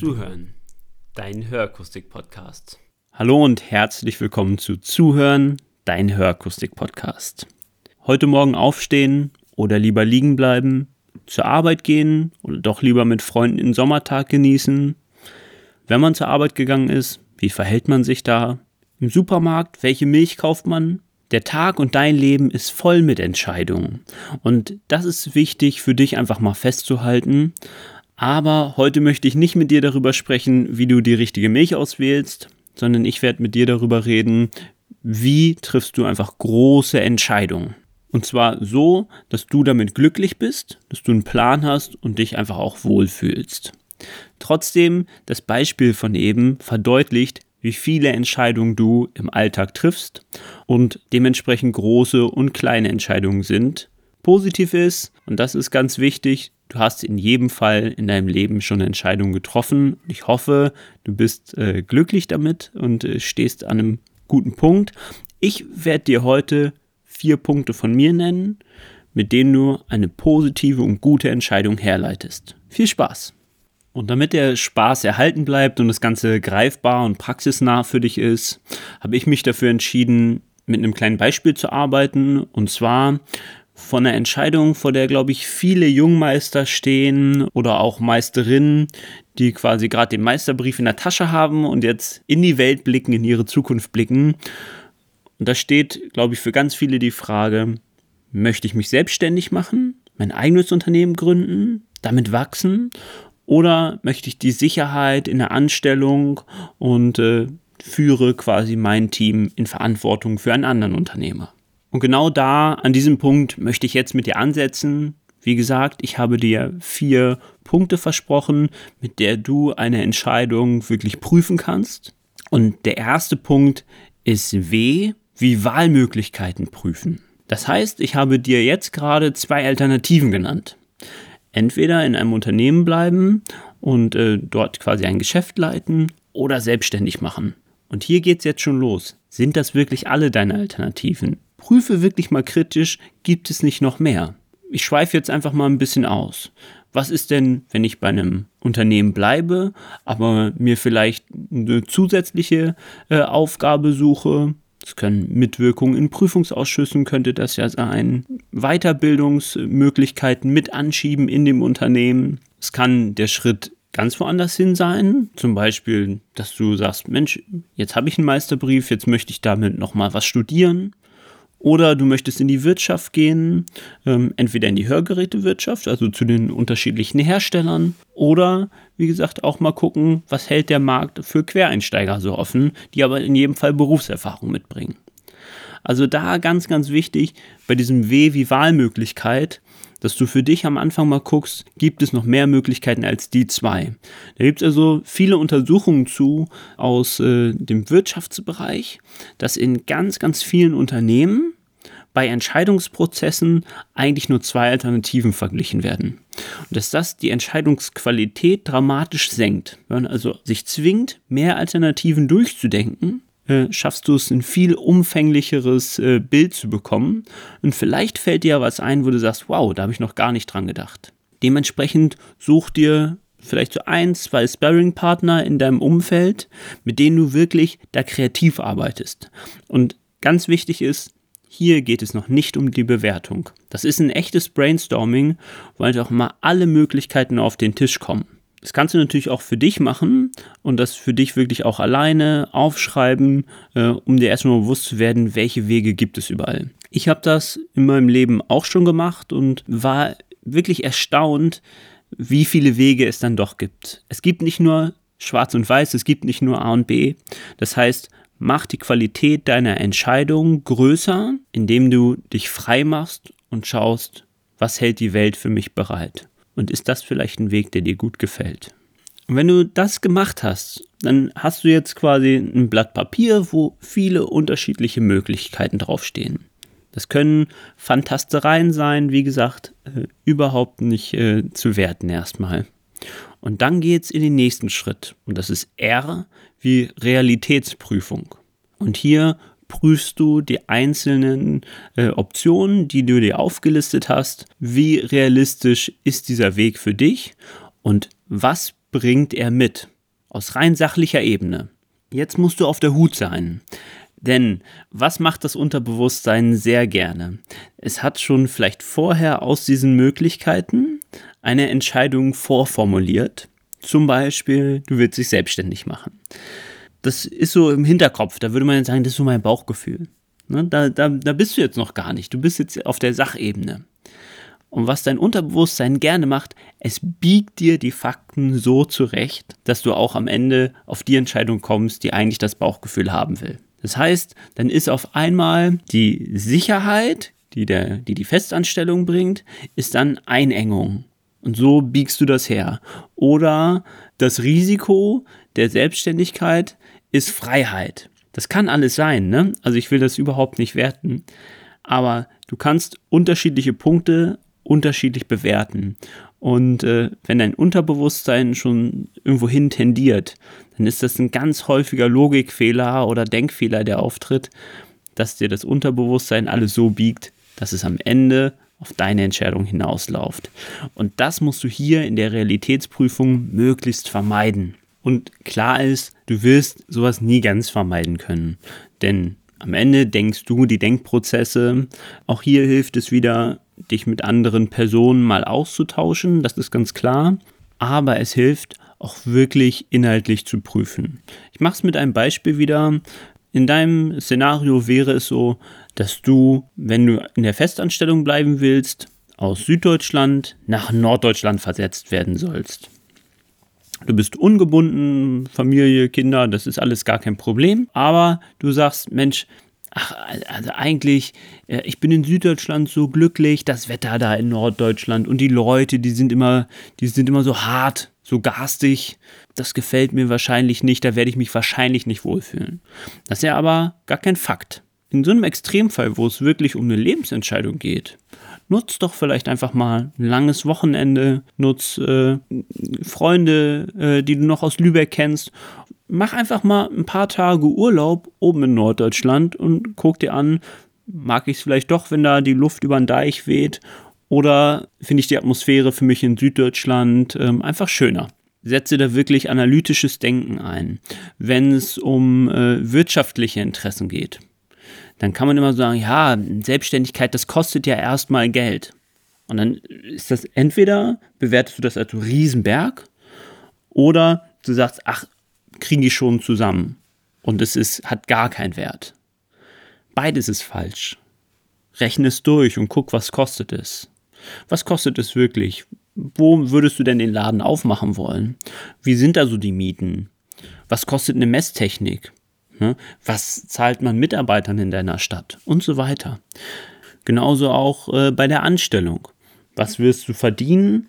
Zuhören, dein Hörakustik-Podcast. Hallo und herzlich willkommen zu Zuhören, dein Hörakustik-Podcast. Heute Morgen aufstehen oder lieber liegen bleiben, zur Arbeit gehen oder doch lieber mit Freunden den Sommertag genießen. Wenn man zur Arbeit gegangen ist, wie verhält man sich da? Im Supermarkt, welche Milch kauft man? Der Tag und dein Leben ist voll mit Entscheidungen. Und das ist wichtig für dich einfach mal festzuhalten. Aber heute möchte ich nicht mit dir darüber sprechen, wie du die richtige Milch auswählst, sondern ich werde mit dir darüber reden, wie triffst du einfach große Entscheidungen. Und zwar so, dass du damit glücklich bist, dass du einen Plan hast und dich einfach auch wohlfühlst. Trotzdem, das Beispiel von eben verdeutlicht, wie viele Entscheidungen du im Alltag triffst und dementsprechend große und kleine Entscheidungen sind. Positiv ist, und das ist ganz wichtig, du hast in jedem Fall in deinem Leben schon Entscheidungen getroffen. Ich hoffe, du bist äh, glücklich damit und äh, stehst an einem guten Punkt. Ich werde dir heute vier Punkte von mir nennen, mit denen du eine positive und gute Entscheidung herleitest. Viel Spaß! Und damit der Spaß erhalten bleibt und das Ganze greifbar und praxisnah für dich ist, habe ich mich dafür entschieden, mit einem kleinen Beispiel zu arbeiten. Und zwar von einer Entscheidung, vor der, glaube ich, viele Jungmeister stehen oder auch Meisterinnen, die quasi gerade den Meisterbrief in der Tasche haben und jetzt in die Welt blicken, in ihre Zukunft blicken. Und da steht, glaube ich, für ganz viele die Frage, möchte ich mich selbstständig machen, mein eigenes Unternehmen gründen, damit wachsen oder möchte ich die Sicherheit in der Anstellung und äh, führe quasi mein Team in Verantwortung für einen anderen Unternehmer? Und genau da, an diesem Punkt, möchte ich jetzt mit dir ansetzen. Wie gesagt, ich habe dir vier Punkte versprochen, mit der du eine Entscheidung wirklich prüfen kannst. Und der erste Punkt ist W, wie Wahlmöglichkeiten prüfen. Das heißt, ich habe dir jetzt gerade zwei Alternativen genannt entweder in einem Unternehmen bleiben und äh, dort quasi ein Geschäft leiten oder selbstständig machen. Und hier geht es jetzt schon los. Sind das wirklich alle deine Alternativen? Prüfe wirklich mal kritisch, gibt es nicht noch mehr? Ich schweife jetzt einfach mal ein bisschen aus. Was ist denn, wenn ich bei einem Unternehmen bleibe, aber mir vielleicht eine zusätzliche äh, Aufgabe suche, es können Mitwirkungen in Prüfungsausschüssen, könnte das ja sein. Weiterbildungsmöglichkeiten mit anschieben in dem Unternehmen. Es kann der Schritt ganz woanders hin sein. Zum Beispiel, dass du sagst, Mensch, jetzt habe ich einen Meisterbrief, jetzt möchte ich damit nochmal was studieren. Oder du möchtest in die Wirtschaft gehen, ähm, entweder in die Hörgerätewirtschaft, also zu den unterschiedlichen Herstellern, oder wie gesagt auch mal gucken, was hält der Markt für Quereinsteiger so offen, die aber in jedem Fall Berufserfahrung mitbringen. Also da ganz, ganz wichtig bei diesem W wie Wahlmöglichkeit, dass du für dich am Anfang mal guckst, gibt es noch mehr Möglichkeiten als die zwei. Da gibt es also viele Untersuchungen zu aus äh, dem Wirtschaftsbereich, dass in ganz, ganz vielen Unternehmen bei Entscheidungsprozessen eigentlich nur zwei Alternativen verglichen werden. Und dass das die Entscheidungsqualität dramatisch senkt. Wenn man also sich zwingt, mehr Alternativen durchzudenken, äh, schaffst du es, ein viel umfänglicheres äh, Bild zu bekommen. Und vielleicht fällt dir ja was ein, wo du sagst, wow, da habe ich noch gar nicht dran gedacht. Dementsprechend such dir vielleicht so ein, zwei Sparring-Partner in deinem Umfeld, mit denen du wirklich da kreativ arbeitest. Und ganz wichtig ist, hier geht es noch nicht um die Bewertung. Das ist ein echtes Brainstorming, weil auch mal alle Möglichkeiten auf den Tisch kommen. Das kannst du natürlich auch für dich machen und das für dich wirklich auch alleine aufschreiben, äh, um dir erstmal bewusst zu werden, welche Wege gibt es überall. Ich habe das in meinem Leben auch schon gemacht und war wirklich erstaunt, wie viele Wege es dann doch gibt. Es gibt nicht nur schwarz und weiß, es gibt nicht nur A und B. Das heißt, mach die Qualität deiner Entscheidung größer, indem du dich frei machst und schaust, was hält die Welt für mich bereit. Und ist das vielleicht ein Weg, der dir gut gefällt? Und wenn du das gemacht hast, dann hast du jetzt quasi ein Blatt Papier, wo viele unterschiedliche Möglichkeiten draufstehen. Das können Fantastereien sein, wie gesagt, äh, überhaupt nicht äh, zu werten erstmal. Und dann geht es in den nächsten Schritt. Und das ist R wie Realitätsprüfung. Und hier prüfst du die einzelnen äh, Optionen, die du dir aufgelistet hast. Wie realistisch ist dieser Weg für dich und was bringt er mit. Aus rein sachlicher Ebene. Jetzt musst du auf der Hut sein. Denn was macht das Unterbewusstsein sehr gerne? Es hat schon vielleicht vorher aus diesen Möglichkeiten eine Entscheidung vorformuliert. Zum Beispiel, du willst dich selbstständig machen. Das ist so im Hinterkopf, da würde man jetzt sagen, das ist so mein Bauchgefühl. Ne? Da, da, da bist du jetzt noch gar nicht, du bist jetzt auf der Sachebene. Und was dein Unterbewusstsein gerne macht, es biegt dir die Fakten so zurecht, dass du auch am Ende auf die Entscheidung kommst, die eigentlich das Bauchgefühl haben will. Das heißt, dann ist auf einmal die Sicherheit, die, der, die die Festanstellung bringt, ist dann Einengung. Und so biegst du das her. Oder das Risiko der Selbstständigkeit ist Freiheit. Das kann alles sein, ne? Also ich will das überhaupt nicht werten. Aber du kannst unterschiedliche Punkte unterschiedlich bewerten. Und äh, wenn dein Unterbewusstsein schon irgendwo hin tendiert, dann ist das ein ganz häufiger Logikfehler oder Denkfehler, der auftritt, dass dir das Unterbewusstsein alles so biegt, dass es am Ende auf deine Entscheidung hinausläuft. Und das musst du hier in der Realitätsprüfung möglichst vermeiden. Und klar ist, du wirst sowas nie ganz vermeiden können. Denn am Ende denkst du die Denkprozesse. Auch hier hilft es wieder, dich mit anderen Personen mal auszutauschen, das ist ganz klar. Aber es hilft auch wirklich inhaltlich zu prüfen. Ich mache es mit einem Beispiel wieder. In deinem Szenario wäre es so, dass du, wenn du in der Festanstellung bleiben willst, aus Süddeutschland nach Norddeutschland versetzt werden sollst. Du bist ungebunden, Familie, Kinder, das ist alles gar kein Problem. Aber du sagst, Mensch, ach, also eigentlich, äh, ich bin in Süddeutschland so glücklich, das Wetter da in Norddeutschland und die Leute, die sind immer, die sind immer so hart, so garstig. Das gefällt mir wahrscheinlich nicht, da werde ich mich wahrscheinlich nicht wohlfühlen. Das ist ja aber gar kein Fakt. In so einem Extremfall, wo es wirklich um eine Lebensentscheidung geht, nutz doch vielleicht einfach mal ein langes Wochenende, nutz äh, Freunde, äh, die du noch aus Lübeck kennst. Mach einfach mal ein paar Tage Urlaub oben in Norddeutschland und guck dir an, mag ich es vielleicht doch, wenn da die Luft über den Deich weht oder finde ich die Atmosphäre für mich in Süddeutschland ähm, einfach schöner setze da wirklich analytisches Denken ein. Wenn es um äh, wirtschaftliche Interessen geht, dann kann man immer sagen, ja, Selbstständigkeit, das kostet ja erstmal Geld. Und dann ist das entweder, bewertest du das als Riesenberg oder du sagst, ach, kriegen die schon zusammen. Und es ist, hat gar keinen Wert. Beides ist falsch. Rechne es durch und guck, was kostet es. Was kostet es wirklich? Wo würdest du denn den Laden aufmachen wollen? Wie sind da so die Mieten? Was kostet eine Messtechnik? Ne? Was zahlt man Mitarbeitern in deiner Stadt und so weiter. Genauso auch äh, bei der Anstellung. Was wirst du verdienen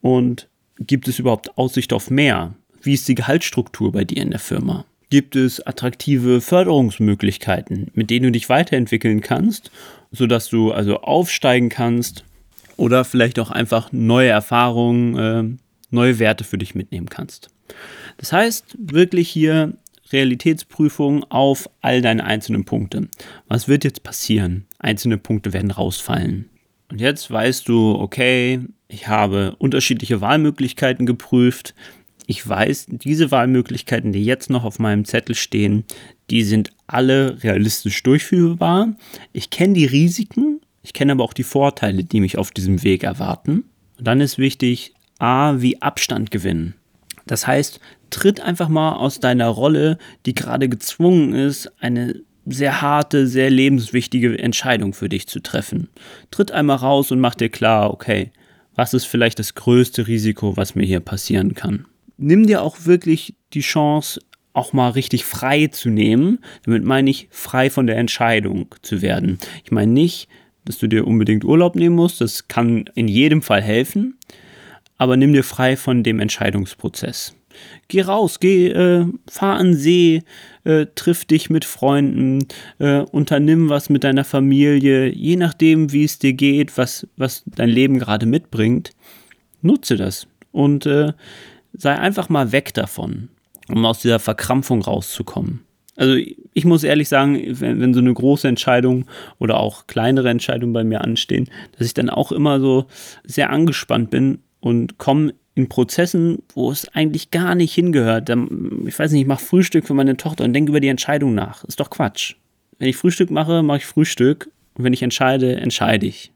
und gibt es überhaupt Aussicht auf mehr? Wie ist die Gehaltsstruktur bei dir in der Firma? Gibt es attraktive Förderungsmöglichkeiten, mit denen du dich weiterentwickeln kannst, sodass du also aufsteigen kannst oder vielleicht auch einfach neue Erfahrungen, äh, neue Werte für dich mitnehmen kannst? Das heißt, wirklich hier Realitätsprüfung auf all deine einzelnen Punkte. Was wird jetzt passieren? Einzelne Punkte werden rausfallen. Und jetzt weißt du, okay, ich habe unterschiedliche Wahlmöglichkeiten geprüft. Ich weiß, diese Wahlmöglichkeiten, die jetzt noch auf meinem Zettel stehen, die sind alle realistisch durchführbar. Ich kenne die Risiken, ich kenne aber auch die Vorteile, die mich auf diesem Weg erwarten. Und dann ist wichtig, A, wie Abstand gewinnen. Das heißt, tritt einfach mal aus deiner Rolle, die gerade gezwungen ist, eine sehr harte, sehr lebenswichtige Entscheidung für dich zu treffen. Tritt einmal raus und mach dir klar, okay, was ist vielleicht das größte Risiko, was mir hier passieren kann. Nimm dir auch wirklich die Chance, auch mal richtig frei zu nehmen. Damit meine ich, frei von der Entscheidung zu werden. Ich meine nicht, dass du dir unbedingt Urlaub nehmen musst. Das kann in jedem Fall helfen. Aber nimm dir frei von dem Entscheidungsprozess. Geh raus, geh, äh, fahr an See, äh, triff dich mit Freunden, äh, unternimm was mit deiner Familie, je nachdem, wie es dir geht, was, was dein Leben gerade mitbringt, nutze das und äh, sei einfach mal weg davon, um aus dieser Verkrampfung rauszukommen. Also ich muss ehrlich sagen, wenn, wenn so eine große Entscheidung oder auch kleinere Entscheidungen bei mir anstehen, dass ich dann auch immer so sehr angespannt bin und komme in Prozessen, wo es eigentlich gar nicht hingehört. Ich weiß nicht, ich mache Frühstück für meine Tochter und denke über die Entscheidung nach. Ist doch Quatsch. Wenn ich Frühstück mache, mache ich Frühstück. Und wenn ich entscheide, entscheide ich.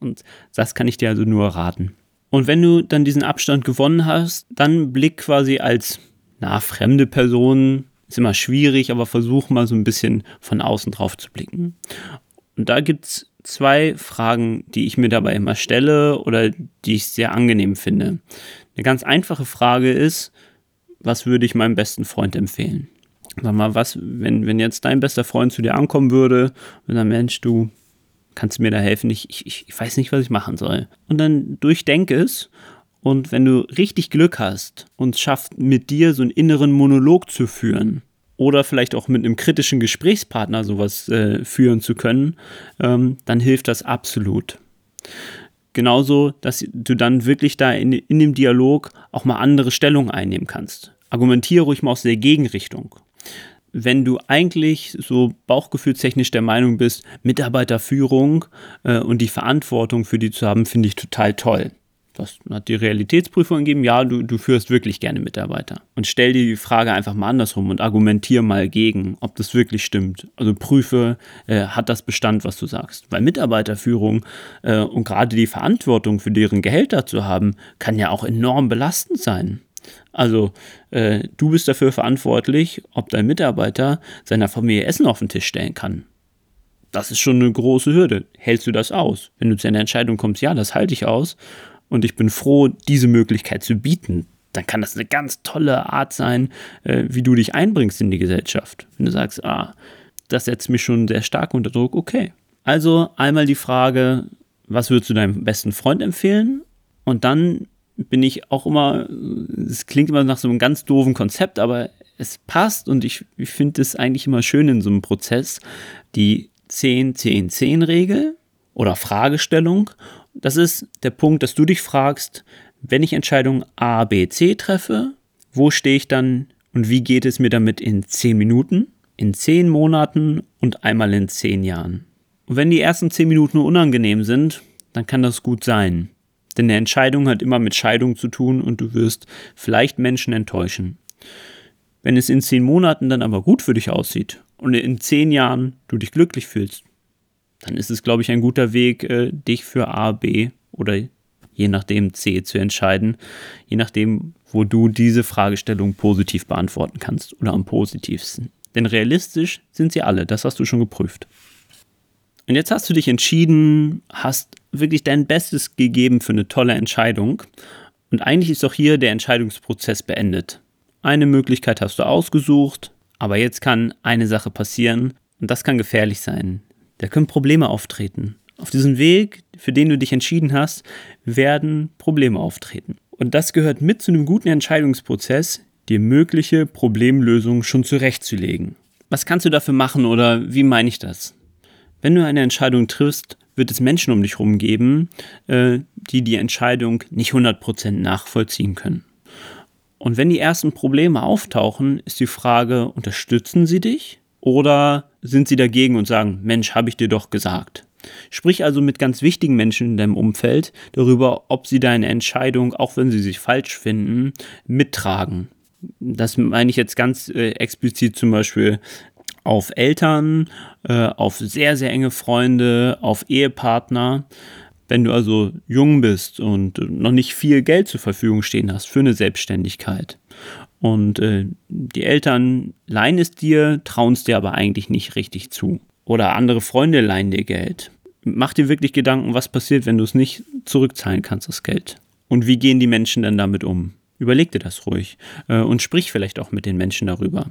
Und das kann ich dir also nur raten. Und wenn du dann diesen Abstand gewonnen hast, dann blick quasi als na, fremde Person. Ist immer schwierig, aber versuch mal so ein bisschen von außen drauf zu blicken. Und da gibt es zwei Fragen, die ich mir dabei immer stelle oder die ich sehr angenehm finde. Eine ganz einfache Frage ist, was würde ich meinem besten Freund empfehlen? Sag mal, was, wenn, wenn jetzt dein bester Freund zu dir ankommen würde und dann, Mensch, du kannst mir da helfen, ich, ich, ich weiß nicht, was ich machen soll. Und dann durchdenke es und wenn du richtig Glück hast und schaffst, mit dir so einen inneren Monolog zu führen, oder vielleicht auch mit einem kritischen Gesprächspartner sowas äh, führen zu können, ähm, dann hilft das absolut. Genauso, dass du dann wirklich da in, in dem Dialog auch mal andere Stellungen einnehmen kannst. Argumentiere ruhig mal aus der Gegenrichtung. Wenn du eigentlich so bauchgefühlstechnisch der Meinung bist, Mitarbeiterführung äh, und die Verantwortung für die zu haben, finde ich total toll was hat die Realitätsprüfung gegeben? Ja, du, du führst wirklich gerne Mitarbeiter. Und stell dir die Frage einfach mal andersrum und argumentier mal gegen, ob das wirklich stimmt. Also prüfe, äh, hat das Bestand, was du sagst. Weil Mitarbeiterführung äh, und gerade die Verantwortung für deren Gehälter zu haben, kann ja auch enorm belastend sein. Also äh, du bist dafür verantwortlich, ob dein Mitarbeiter seiner Familie Essen auf den Tisch stellen kann. Das ist schon eine große Hürde. Hältst du das aus? Wenn du zu einer Entscheidung kommst, ja, das halte ich aus, und ich bin froh, diese Möglichkeit zu bieten. Dann kann das eine ganz tolle Art sein, äh, wie du dich einbringst in die Gesellschaft. Wenn du sagst, ah, das setzt mich schon sehr stark unter Druck, okay. Also einmal die Frage, was würdest du deinem besten Freund empfehlen? Und dann bin ich auch immer, es klingt immer nach so einem ganz doofen Konzept, aber es passt und ich, ich finde es eigentlich immer schön in so einem Prozess, die 10-10-10-Regel oder Fragestellung das ist der Punkt, dass du dich fragst, wenn ich Entscheidung A, B, C treffe, wo stehe ich dann und wie geht es mir damit in 10 Minuten, in 10 Monaten und einmal in 10 Jahren. Und wenn die ersten 10 Minuten unangenehm sind, dann kann das gut sein. Denn eine Entscheidung hat immer mit Scheidung zu tun und du wirst vielleicht Menschen enttäuschen. Wenn es in 10 Monaten dann aber gut für dich aussieht und in 10 Jahren du dich glücklich fühlst, dann ist es, glaube ich, ein guter Weg, äh, dich für A, B oder je nachdem C zu entscheiden, je nachdem, wo du diese Fragestellung positiv beantworten kannst oder am positivsten. Denn realistisch sind sie alle, das hast du schon geprüft. Und jetzt hast du dich entschieden, hast wirklich dein Bestes gegeben für eine tolle Entscheidung. Und eigentlich ist auch hier der Entscheidungsprozess beendet. Eine Möglichkeit hast du ausgesucht, aber jetzt kann eine Sache passieren und das kann gefährlich sein. Da können Probleme auftreten. Auf diesem Weg, für den du dich entschieden hast, werden Probleme auftreten. Und das gehört mit zu einem guten Entscheidungsprozess, dir mögliche Problemlösungen schon zurechtzulegen. Was kannst du dafür machen oder wie meine ich das? Wenn du eine Entscheidung triffst, wird es Menschen um dich herum geben, äh, die die Entscheidung nicht 100% nachvollziehen können. Und wenn die ersten Probleme auftauchen, ist die Frage, unterstützen sie dich oder sind sie dagegen und sagen, Mensch, habe ich dir doch gesagt? Sprich also mit ganz wichtigen Menschen in deinem Umfeld darüber, ob sie deine Entscheidung, auch wenn sie sich falsch finden, mittragen. Das meine ich jetzt ganz äh, explizit zum Beispiel auf Eltern, äh, auf sehr, sehr enge Freunde, auf Ehepartner. Wenn du also jung bist und noch nicht viel Geld zur Verfügung stehen hast für eine Selbstständigkeit und äh, die Eltern leihen es dir, trauen es dir aber eigentlich nicht richtig zu. Oder andere Freunde leihen dir Geld. Mach dir wirklich Gedanken, was passiert, wenn du es nicht zurückzahlen kannst, das Geld. Und wie gehen die Menschen dann damit um? Überleg dir das ruhig äh, und sprich vielleicht auch mit den Menschen darüber.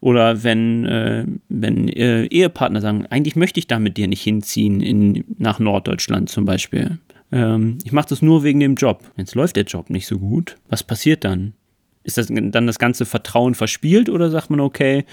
Oder wenn, äh, wenn äh, Ehepartner sagen, eigentlich möchte ich da mit dir nicht hinziehen in, nach Norddeutschland zum Beispiel. Ähm, ich mache das nur wegen dem Job. Jetzt läuft der Job nicht so gut. Was passiert dann? Ist das dann das ganze Vertrauen verspielt oder sagt man, okay,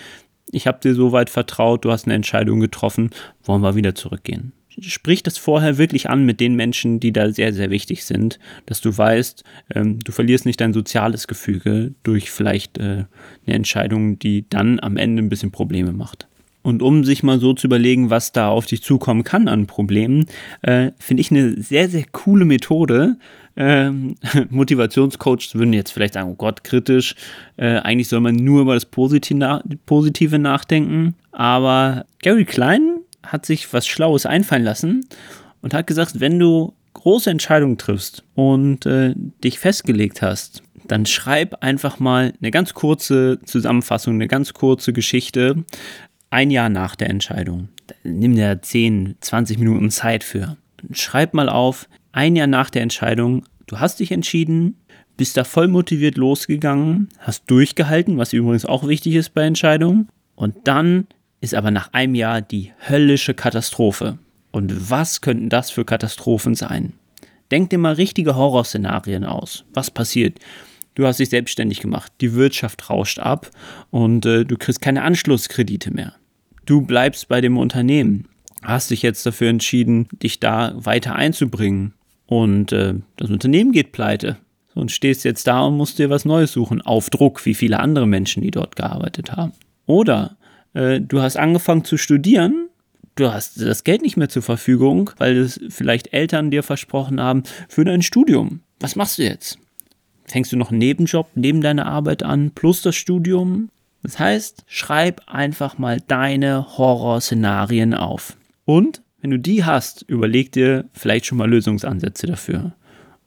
ich habe dir so weit vertraut, du hast eine Entscheidung getroffen, wollen wir wieder zurückgehen? Sprich das vorher wirklich an mit den Menschen, die da sehr, sehr wichtig sind, dass du weißt, ähm, du verlierst nicht dein soziales Gefüge durch vielleicht äh, eine Entscheidung, die dann am Ende ein bisschen Probleme macht. Und um sich mal so zu überlegen, was da auf dich zukommen kann an Problemen, äh, finde ich eine sehr, sehr coole Methode. Ähm, Motivationscoaches würden jetzt vielleicht sagen, oh Gott, kritisch. Äh, eigentlich soll man nur über das Positive, na Positive nachdenken. Aber Gary Klein hat sich was Schlaues einfallen lassen und hat gesagt, wenn du große Entscheidungen triffst und äh, dich festgelegt hast, dann schreib einfach mal eine ganz kurze Zusammenfassung, eine ganz kurze Geschichte, ein Jahr nach der Entscheidung. Nimm dir 10, 20 Minuten Zeit für. Schreib mal auf, ein Jahr nach der Entscheidung, du hast dich entschieden, bist da voll motiviert losgegangen, hast durchgehalten, was übrigens auch wichtig ist bei Entscheidungen. Und dann ist aber nach einem Jahr die höllische Katastrophe. Und was könnten das für Katastrophen sein? Denk dir mal richtige Horrorszenarien aus. Was passiert? Du hast dich selbstständig gemacht, die Wirtschaft rauscht ab und äh, du kriegst keine Anschlusskredite mehr. Du bleibst bei dem Unternehmen, hast dich jetzt dafür entschieden, dich da weiter einzubringen und äh, das Unternehmen geht pleite und stehst jetzt da und musst dir was Neues suchen, auf Druck, wie viele andere Menschen, die dort gearbeitet haben. Oder äh, du hast angefangen zu studieren du hast das Geld nicht mehr zur Verfügung, weil es vielleicht Eltern dir versprochen haben für dein Studium. Was machst du jetzt? Fängst du noch einen Nebenjob neben deiner Arbeit an, plus das Studium? Das heißt, schreib einfach mal deine Horrorszenarien auf. Und wenn du die hast, überleg dir vielleicht schon mal Lösungsansätze dafür.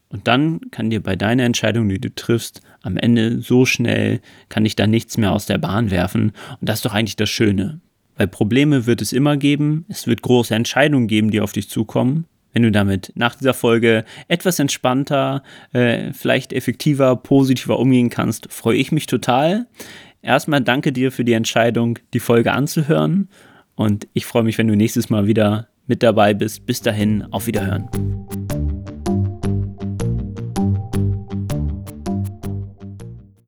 Und dann kann dir bei deiner Entscheidung, die du triffst, am Ende so schnell, kann dich da nichts mehr aus der Bahn werfen. Und das ist doch eigentlich das Schöne. Weil Probleme wird es immer geben. Es wird große Entscheidungen geben, die auf dich zukommen. Wenn du damit nach dieser Folge etwas entspannter, äh, vielleicht effektiver, positiver umgehen kannst, freue ich mich total. Erstmal danke dir für die Entscheidung, die Folge anzuhören. Und ich freue mich, wenn du nächstes Mal wieder mit dabei bist. Bis dahin, auf Wiederhören.